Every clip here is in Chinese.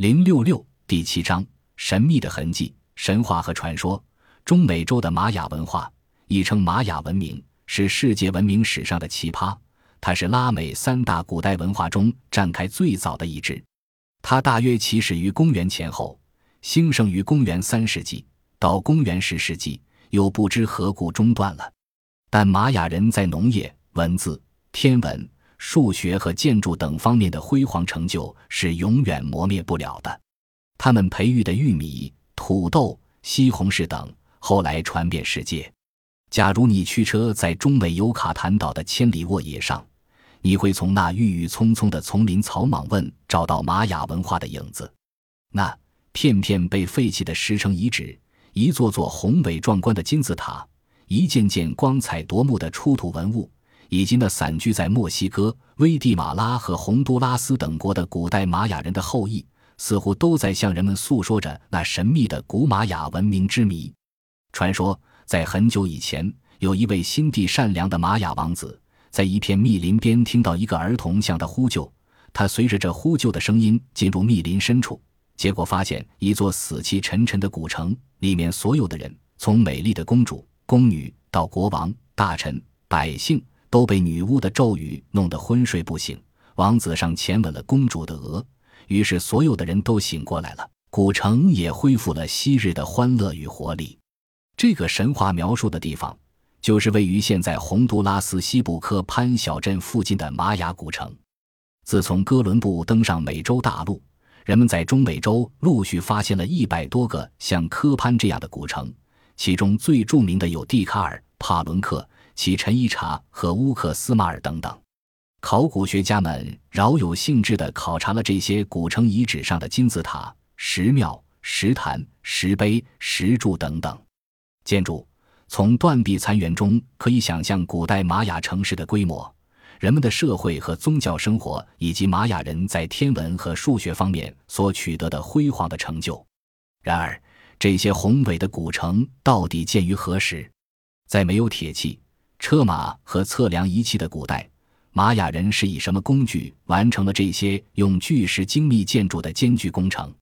零六六第七章：神秘的痕迹、神话和传说。中美洲的玛雅文化，亦称玛雅文明，是世界文明史上的奇葩。它是拉美三大古代文化中展开最早的一支。它大约起始于公元前后，兴盛于公元三世纪到公元十世纪，又不知何故中断了。但玛雅人在农业、文字、天文。数学和建筑等方面的辉煌成就是永远磨灭不了的。他们培育的玉米、土豆、西红柿等，后来传遍世界。假如你驱车在中美尤卡坦岛的千里沃野上，你会从那郁郁葱葱的丛林草莽问找到玛雅文化的影子。那片片被废弃的石城遗址，一座座宏伟壮观的金字塔，一件件光彩夺目的出土文物。以及那散居在墨西哥、危地马拉和洪都拉斯等国的古代玛雅人的后裔，似乎都在向人们诉说着那神秘的古玛雅文明之谜。传说，在很久以前，有一位心地善良的玛雅王子，在一片密林边听到一个儿童向他呼救。他随着这呼救的声音进入密林深处，结果发现一座死气沉沉的古城，里面所有的人，从美丽的公主、宫女到国王、大臣、百姓。都被女巫的咒语弄得昏睡不醒。王子上前吻了公主的额，于是所有的人都醒过来了，古城也恢复了昔日的欢乐与活力。这个神话描述的地方，就是位于现在洪都拉斯西部科潘小镇附近的玛雅古城。自从哥伦布登上美洲大陆，人们在中美洲陆续发现了一百多个像科潘这样的古城，其中最著名的有蒂卡尔、帕伦克。其陈伊查和乌克斯马尔等等，考古学家们饶有兴致地考察了这些古城遗址上的金字塔、石庙、石坛、石碑、石柱等等建筑。从断壁残垣中可以想象古代玛雅城市的规模、人们的社会和宗教生活，以及玛雅人在天文和数学方面所取得的辉煌的成就。然而，这些宏伟的古城到底建于何时？在没有铁器。车马和测量仪器的古代，玛雅人是以什么工具完成了这些用巨石精密建筑的艰巨工程？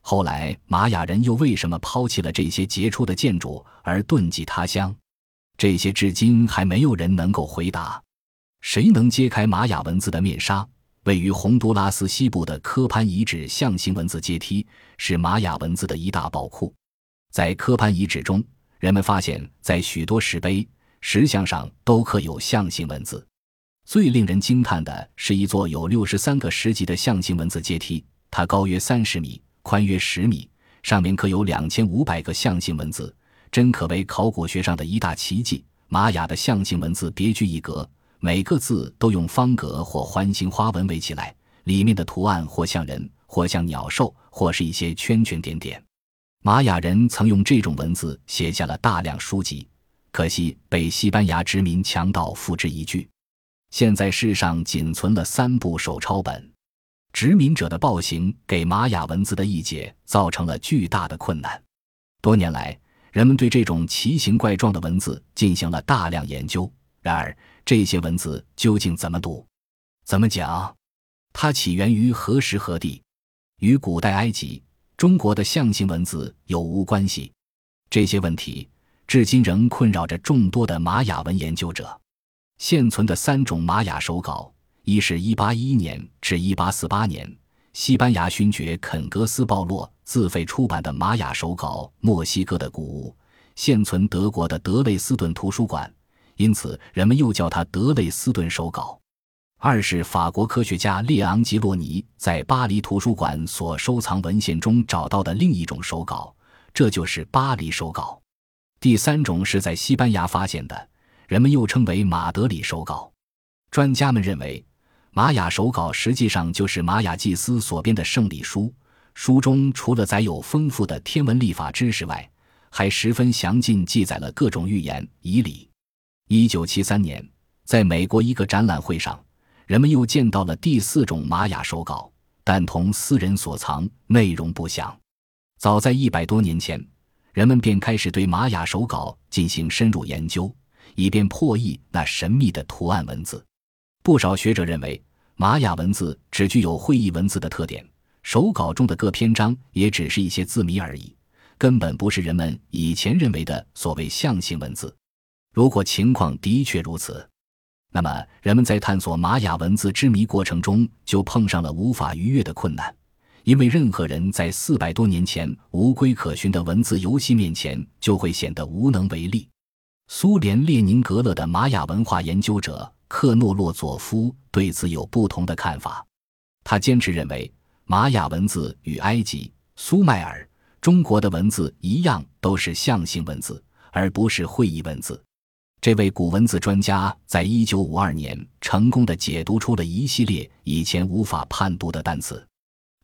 后来，玛雅人又为什么抛弃了这些杰出的建筑而遁迹他乡？这些至今还没有人能够回答。谁能揭开玛雅文字的面纱？位于洪都拉斯西部的科潘遗址象形文字阶梯是玛雅文字的一大宝库。在科潘遗址中，人们发现，在许多石碑。石像上都刻有象形文字，最令人惊叹的是一座有六十三个石级的象形文字阶梯，它高约三十米，宽约十米，上面刻有两千五百个象形文字，真可谓考古学上的一大奇迹。玛雅的象形文字别具一格，每个字都用方格或环形花纹围起来，里面的图案或像人，或像鸟兽，或是一些圈圈点点。玛雅人曾用这种文字写下了大量书籍。可惜被西班牙殖民强盗付之一炬，现在世上仅存了三部手抄本。殖民者的暴行给玛雅文字的译解造成了巨大的困难。多年来，人们对这种奇形怪状的文字进行了大量研究。然而，这些文字究竟怎么读、怎么讲？它起源于何时何地？与古代埃及、中国的象形文字有无关系？这些问题。至今仍困扰着众多的玛雅文研究者。现存的三种玛雅手稿，一是1811年至1848年西班牙勋爵肯格斯鲍洛自费出版的玛雅手稿《墨西哥的古物》，现存德国的德累斯顿图书馆，因此人们又叫它德累斯顿手稿；二是法国科学家列昂吉洛尼在巴黎图书馆所收藏文献中找到的另一种手稿，这就是巴黎手稿。第三种是在西班牙发现的，人们又称为马德里手稿。专家们认为，玛雅手稿实际上就是玛雅祭司所编的圣礼书。书中除了载有丰富的天文历法知识外，还十分详尽记载了各种预言仪礼。一九七三年，在美国一个展览会上，人们又见到了第四种玛雅手稿，但同私人所藏，内容不详。早在一百多年前。人们便开始对玛雅手稿进行深入研究，以便破译那神秘的图案文字。不少学者认为，玛雅文字只具有会意文字的特点，手稿中的各篇章也只是一些字谜而已，根本不是人们以前认为的所谓象形文字。如果情况的确如此，那么人们在探索玛雅文字之谜过程中就碰上了无法逾越的困难，因为任何人在四百多年前无规可循的文字游戏面前就会显得无能为力。苏联列宁格勒的玛雅文化研究者克诺洛佐夫对此有不同的看法，他坚持认为玛雅文字与埃及、苏迈尔、中国的文字一样，都是象形文字，而不是会意文字。这位古文字专家在一九五二年成功的解读出了一系列以前无法判读的单词。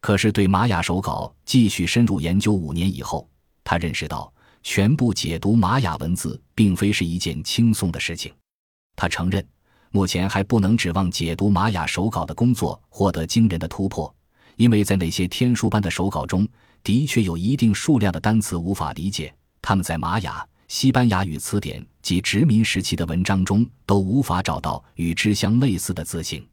可是，对玛雅手稿继续深入研究五年以后，他认识到全部解读玛雅文字并非是一件轻松的事情。他承认，目前还不能指望解读玛雅手稿的工作获得惊人的突破，因为在那些天书般的手稿中，的确有一定数量的单词无法理解，他们在玛雅。西班牙语词典及殖民时期的文章中都无法找到与之相类似的字形。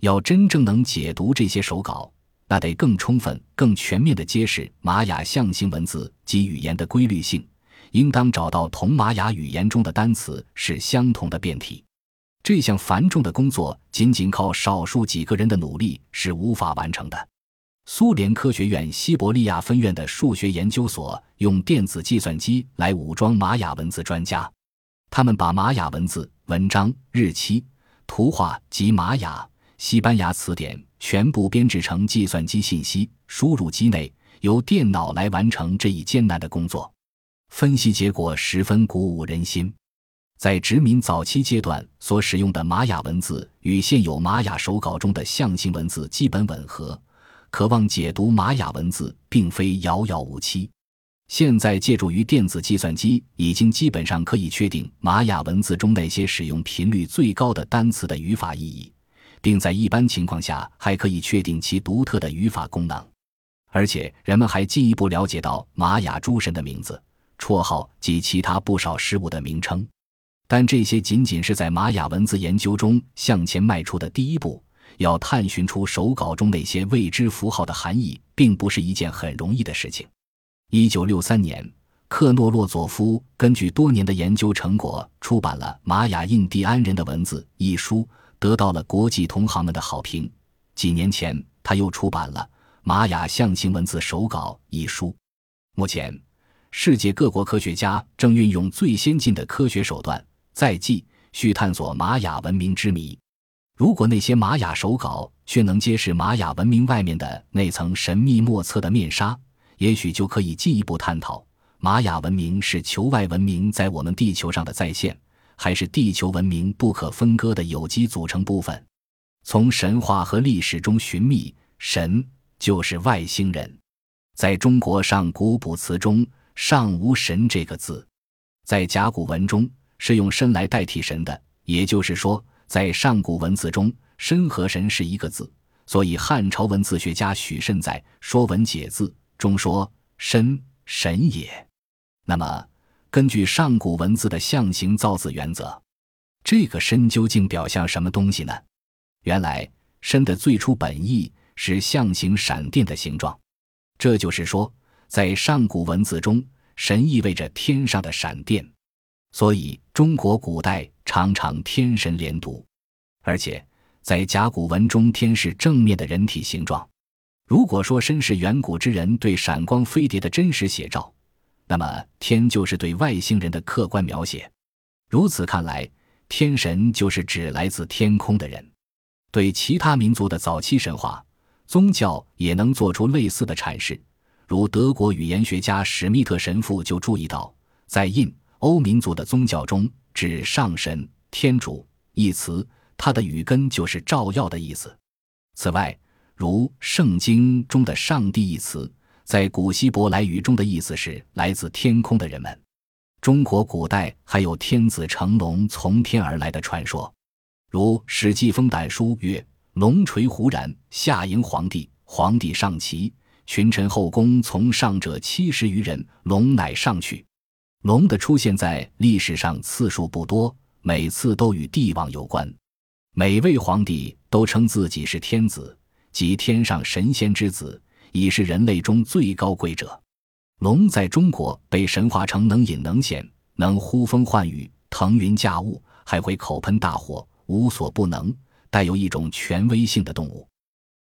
要真正能解读这些手稿，那得更充分、更全面地揭示玛雅象形文字及语言的规律性，应当找到同玛雅语言中的单词是相同的变体。这项繁重的工作，仅仅靠少数几个人的努力是无法完成的。苏联科学院西伯利亚分院的数学研究所用电子计算机来武装玛雅文字专家，他们把玛雅文字、文章、日期、图画及玛雅、西班牙词典全部编制成计算机信息，输入机内，由电脑来完成这一艰难的工作。分析结果十分鼓舞人心，在殖民早期阶段所使用的玛雅文字与现有玛雅手稿中的象形文字基本吻合。渴望解读玛雅文字并非遥遥无期。现在借助于电子计算机，已经基本上可以确定玛雅文字中那些使用频率最高的单词的语法意义，并在一般情况下还可以确定其独特的语法功能。而且，人们还进一步了解到玛雅诸神的名字、绰号及其他不少事物的名称。但这些仅仅是在玛雅文字研究中向前迈出的第一步。要探寻出手稿中那些未知符号的含义，并不是一件很容易的事情。一九六三年，克诺洛佐夫根据多年的研究成果，出版了《玛雅印第安人的文字》一书，得到了国际同行们的好评。几年前，他又出版了《玛雅象形文字手稿》一书。目前，世界各国科学家正运用最先进的科学手段，在继续探索玛雅文明之谜。如果那些玛雅手稿却能揭示玛雅文明外面的那层神秘莫测的面纱，也许就可以进一步探讨：玛雅文明是球外文明在我们地球上的再现，还是地球文明不可分割的有机组成部分？从神话和历史中寻觅，神就是外星人。在中国上古卜辞中，尚无“神”这个字，在甲骨文中是用“申”来代替“神”的，也就是说。在上古文字中，“申”和“神”是一个字，所以汉朝文字学家许慎在《说文解字》中说：“申，神也。”那么，根据上古文字的象形造字原则，这个“申”究竟表象什么东西呢？原来，“申”的最初本意是象形闪电的形状，这就是说，在上古文字中，“神”意味着天上的闪电。所以，中国古代常常天神连读，而且在甲骨文中，天是正面的人体形状。如果说身是远古之人对闪光飞碟的真实写照，那么天就是对外星人的客观描写。如此看来，天神就是指来自天空的人。对其他民族的早期神话、宗教也能做出类似的阐释。如德国语言学家史密特神父就注意到，在印。欧民族的宗教中，指上神、天主一词，它的语根就是照耀的意思。此外，如《圣经》中的“上帝”一词，在古希伯来语中的意思是来自天空的人们。中国古代还有天子乘龙从天而来的传说，如《史记·封胆书》曰：“龙垂胡然，下迎皇帝，皇帝上骑，群臣后宫从上者七十余人，龙乃上去。”龙的出现在历史上次数不多，每次都与帝王有关。每位皇帝都称自己是天子，即天上神仙之子，已是人类中最高贵者。龙在中国被神化成能隐能显、能呼风唤雨、腾云驾雾，还会口喷大火，无所不能，带有一种权威性的动物。